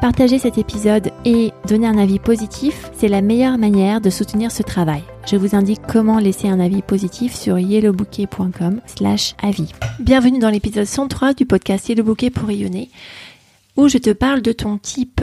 Partager cet épisode et donner un avis positif, c'est la meilleure manière de soutenir ce travail. Je vous indique comment laisser un avis positif sur yellowbouquet.com slash avis. Bienvenue dans l'épisode 103 du podcast Yellow Bouquet pour rayonner, où je te parle de ton type.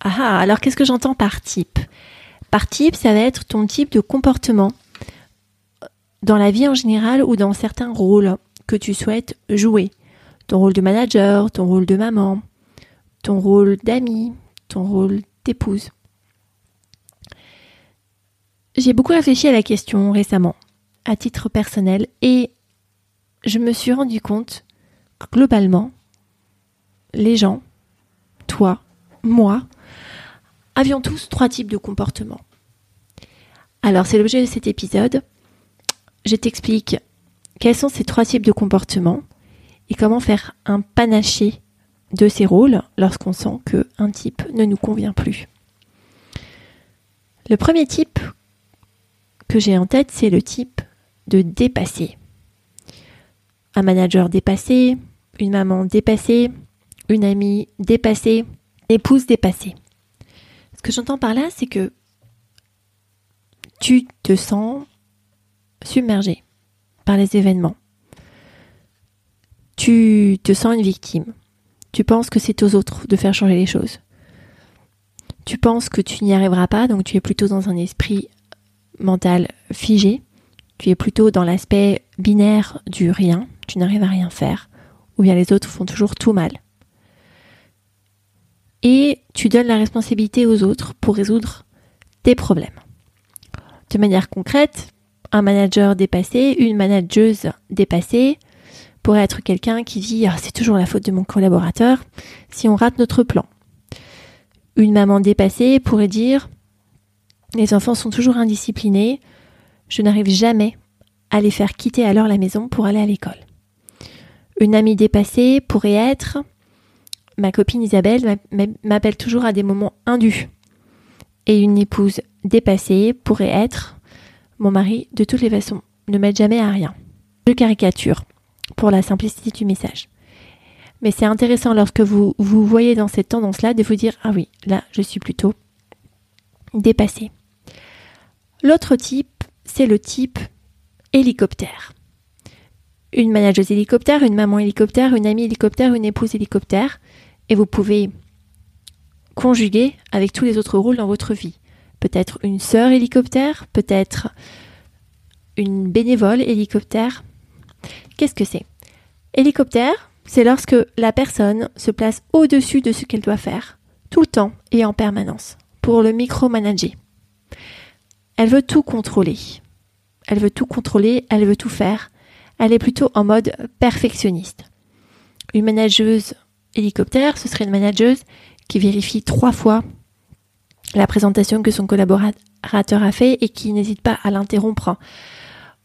Ah, alors qu'est-ce que j'entends par type? Par type, ça va être ton type de comportement dans la vie en général ou dans certains rôles que tu souhaites jouer. Ton rôle de manager, ton rôle de maman, ton rôle d'ami, ton rôle d'épouse. J'ai beaucoup réfléchi à la question récemment, à titre personnel, et je me suis rendu compte que globalement, les gens, toi, moi, avions tous trois types de comportements. Alors c'est l'objet de cet épisode. Je t'explique quels sont ces trois types de comportements et comment faire un panaché de ces rôles lorsqu'on sent qu'un type ne nous convient plus. Le premier type que j'ai en tête, c'est le type de dépassé. Un manager dépassé, une maman dépassée, une amie dépassée, épouse dépassée. Ce que j'entends par là, c'est que tu te sens submergé par les événements. Tu te sens une victime. Tu penses que c'est aux autres de faire changer les choses. Tu penses que tu n'y arriveras pas, donc tu es plutôt dans un esprit mental figé. Tu es plutôt dans l'aspect binaire du rien. Tu n'arrives à rien faire. Ou bien les autres font toujours tout mal. Et tu donnes la responsabilité aux autres pour résoudre tes problèmes. De manière concrète, un manager dépassé, une manageuse dépassée, pourrait être quelqu'un qui dit ah, c'est toujours la faute de mon collaborateur si on rate notre plan. Une maman dépassée pourrait dire les enfants sont toujours indisciplinés, je n'arrive jamais à les faire quitter l'heure la maison pour aller à l'école. Une amie dépassée pourrait être ma copine Isabelle m'appelle toujours à des moments indus. Et une épouse dépassée pourrait être mon mari de toutes les façons ne m'aide jamais à rien. Je caricature pour la simplicité du message. Mais c'est intéressant lorsque vous vous voyez dans cette tendance-là de vous dire ah oui, là je suis plutôt dépassé. L'autre type, c'est le type hélicoptère. Une manageuse hélicoptère, une maman hélicoptère, une amie hélicoptère, une épouse hélicoptère, et vous pouvez conjuguer avec tous les autres rôles dans votre vie. Peut-être une sœur hélicoptère, peut-être une bénévole hélicoptère, Qu'est-ce que c'est? Hélicoptère, c'est lorsque la personne se place au-dessus de ce qu'elle doit faire, tout le temps et en permanence, pour le micromanager. Elle veut tout contrôler. Elle veut tout contrôler, elle veut tout faire. Elle est plutôt en mode perfectionniste. Une manageuse hélicoptère, ce serait une manageuse qui vérifie trois fois la présentation que son collaborateur a fait et qui n'hésite pas à l'interrompre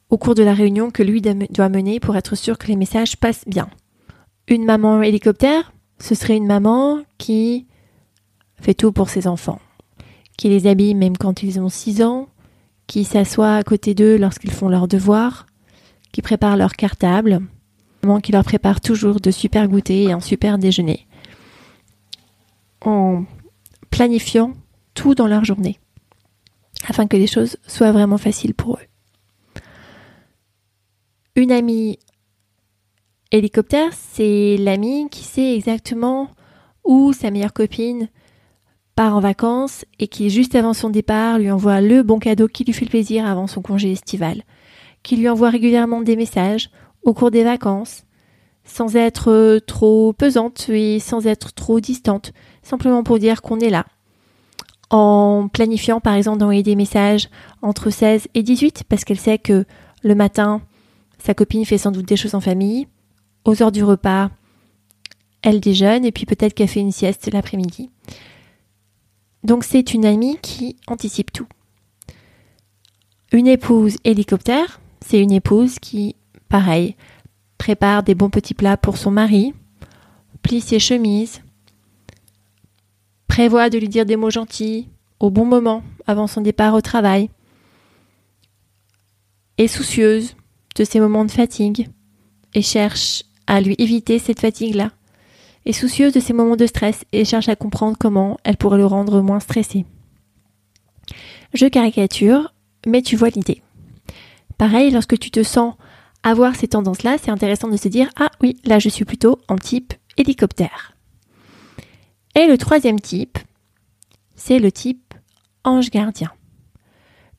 au cours de la réunion que lui doit mener pour être sûr que les messages passent bien. Une maman hélicoptère, ce serait une maman qui fait tout pour ses enfants, qui les habille même quand ils ont 6 ans, qui s'assoit à côté d'eux lorsqu'ils font leurs devoirs, qui prépare leur cartable, maman qui leur prépare toujours de super goûters et un super déjeuner, en planifiant tout dans leur journée, afin que les choses soient vraiment faciles pour eux. Une amie hélicoptère, c'est l'amie qui sait exactement où sa meilleure copine part en vacances et qui, juste avant son départ, lui envoie le bon cadeau qui lui fait plaisir avant son congé estival, qui lui envoie régulièrement des messages au cours des vacances, sans être trop pesante et sans être trop distante, simplement pour dire qu'on est là. En planifiant par exemple d'envoyer des messages entre 16 et 18 parce qu'elle sait que le matin, sa copine fait sans doute des choses en famille. Aux heures du repas, elle déjeune et puis peut-être qu'elle fait une sieste l'après-midi. Donc c'est une amie qui anticipe tout. Une épouse hélicoptère, c'est une épouse qui, pareil, prépare des bons petits plats pour son mari, plie ses chemises, prévoit de lui dire des mots gentils au bon moment avant son départ au travail, est soucieuse de ses moments de fatigue et cherche à lui éviter cette fatigue-là, est soucieuse de ses moments de stress et cherche à comprendre comment elle pourrait le rendre moins stressé. Je caricature, mais tu vois l'idée. Pareil, lorsque tu te sens avoir ces tendances-là, c'est intéressant de se dire Ah oui, là je suis plutôt en type hélicoptère. Et le troisième type, c'est le type ange gardien.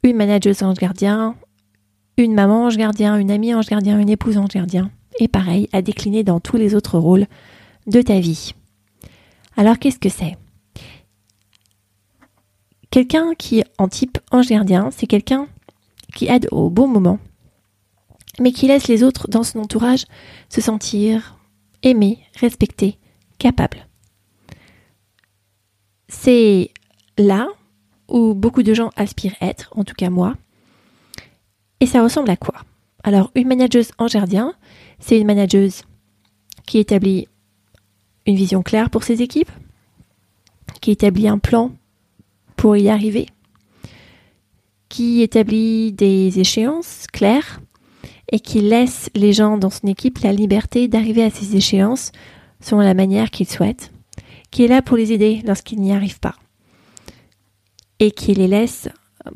Une manageuse ange gardien, une maman ange gardien, une amie ange gardien, une épouse ange gardien. Et pareil, à décliner dans tous les autres rôles de ta vie. Alors qu'est-ce que c'est? Quelqu'un qui est en type ange gardien, c'est quelqu'un qui aide au bon moment, mais qui laisse les autres dans son entourage se sentir aimés, respectés, capables. C'est là où beaucoup de gens aspirent être, en tout cas moi. Et ça ressemble à quoi? Alors, une manageuse en gardien, c'est une manageuse qui établit une vision claire pour ses équipes, qui établit un plan pour y arriver, qui établit des échéances claires et qui laisse les gens dans son équipe la liberté d'arriver à ces échéances selon la manière qu'ils souhaitent, qui est là pour les aider lorsqu'ils n'y arrivent pas, et qui les laisse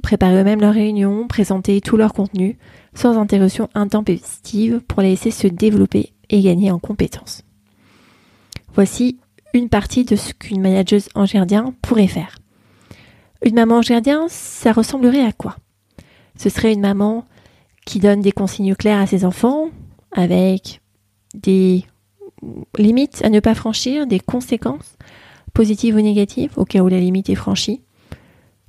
préparer eux-mêmes leurs réunions, présenter tout leur contenu, sans interruption intempestive pour les laisser se développer et gagner en compétences. Voici une partie de ce qu'une manageuse en gardien pourrait faire. Une maman en gardien, ça ressemblerait à quoi? Ce serait une maman qui donne des consignes claires à ses enfants, avec des limites à ne pas franchir, des conséquences positives ou négatives au cas où la limite est franchie.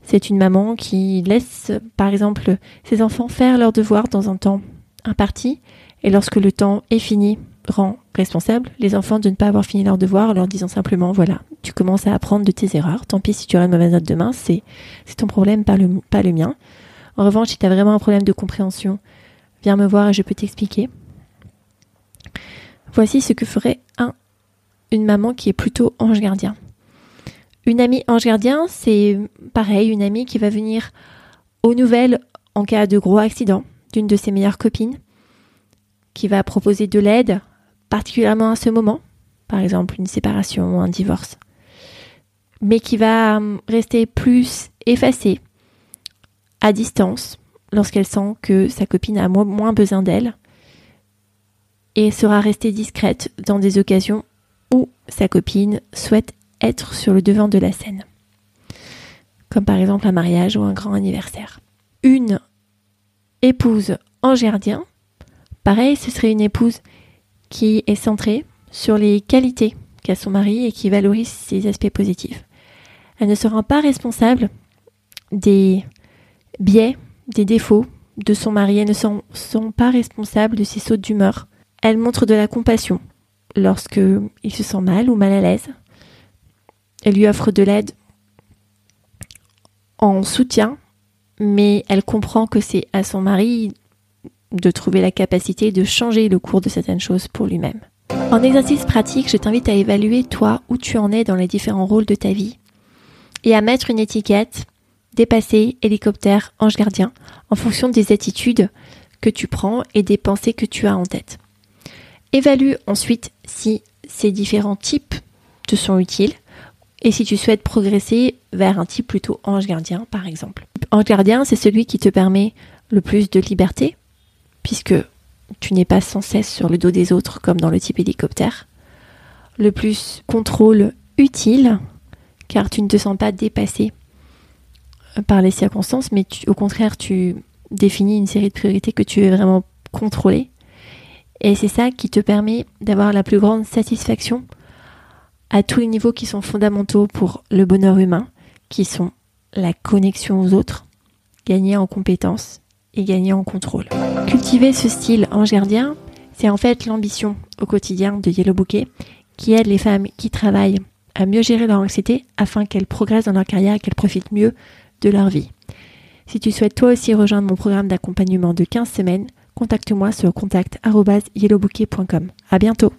C'est une maman qui laisse, par exemple, ses enfants faire leurs devoirs dans un temps imparti, et lorsque le temps est fini, rend responsable les enfants de ne pas avoir fini leurs devoirs en leur disant simplement voilà, tu commences à apprendre de tes erreurs, tant pis si tu auras une mauvaise note demain, c'est ton problème, pas le, pas le mien. En revanche, si tu as vraiment un problème de compréhension, viens me voir et je peux t'expliquer. Voici ce que ferait un, une maman qui est plutôt ange gardien. Une amie ange gardien, c'est pareil, une amie qui va venir aux nouvelles en cas de gros accident d'une de ses meilleures copines, qui va proposer de l'aide, particulièrement à ce moment, par exemple une séparation ou un divorce, mais qui va hum, rester plus effacée, à distance lorsqu'elle sent que sa copine a moins besoin d'elle et sera restée discrète dans des occasions où sa copine souhaite être sur le devant de la scène, comme par exemple un mariage ou un grand anniversaire. Une épouse en gardien, pareil, ce serait une épouse qui est centrée sur les qualités qu'a son mari et qui valorise ses aspects positifs. Elle ne sera pas responsable des biais, des défauts de son mari. Elles ne sont, sont pas responsables de ses sautes d'humeur. Elle montre de la compassion lorsque il se sent mal ou mal à l'aise. Elle lui offre de l'aide en soutien, mais elle comprend que c'est à son mari de trouver la capacité de changer le cours de certaines choses pour lui-même. En exercice pratique, je t'invite à évaluer toi où tu en es dans les différents rôles de ta vie et à mettre une étiquette dépasser, hélicoptère, ange gardien, en fonction des attitudes que tu prends et des pensées que tu as en tête. Évalue ensuite si ces différents types te sont utiles et si tu souhaites progresser vers un type plutôt ange gardien par exemple. Ange gardien, c'est celui qui te permet le plus de liberté puisque tu n'es pas sans cesse sur le dos des autres comme dans le type hélicoptère. Le plus contrôle utile car tu ne te sens pas dépassé par les circonstances, mais au contraire, tu définis une série de priorités que tu veux vraiment contrôler. Et c'est ça qui te permet d'avoir la plus grande satisfaction à tous les niveaux qui sont fondamentaux pour le bonheur humain, qui sont la connexion aux autres, gagner en compétences et gagner en contrôle. Cultiver ce style en gardien, c'est en fait l'ambition au quotidien de Yellow Bouquet qui aide les femmes qui travaillent à mieux gérer leur anxiété afin qu'elles progressent dans leur carrière et qu'elles profitent mieux de leur vie. Si tu souhaites toi aussi rejoindre mon programme d'accompagnement de 15 semaines, contacte-moi sur contact.yellowbouquet.com. À bientôt!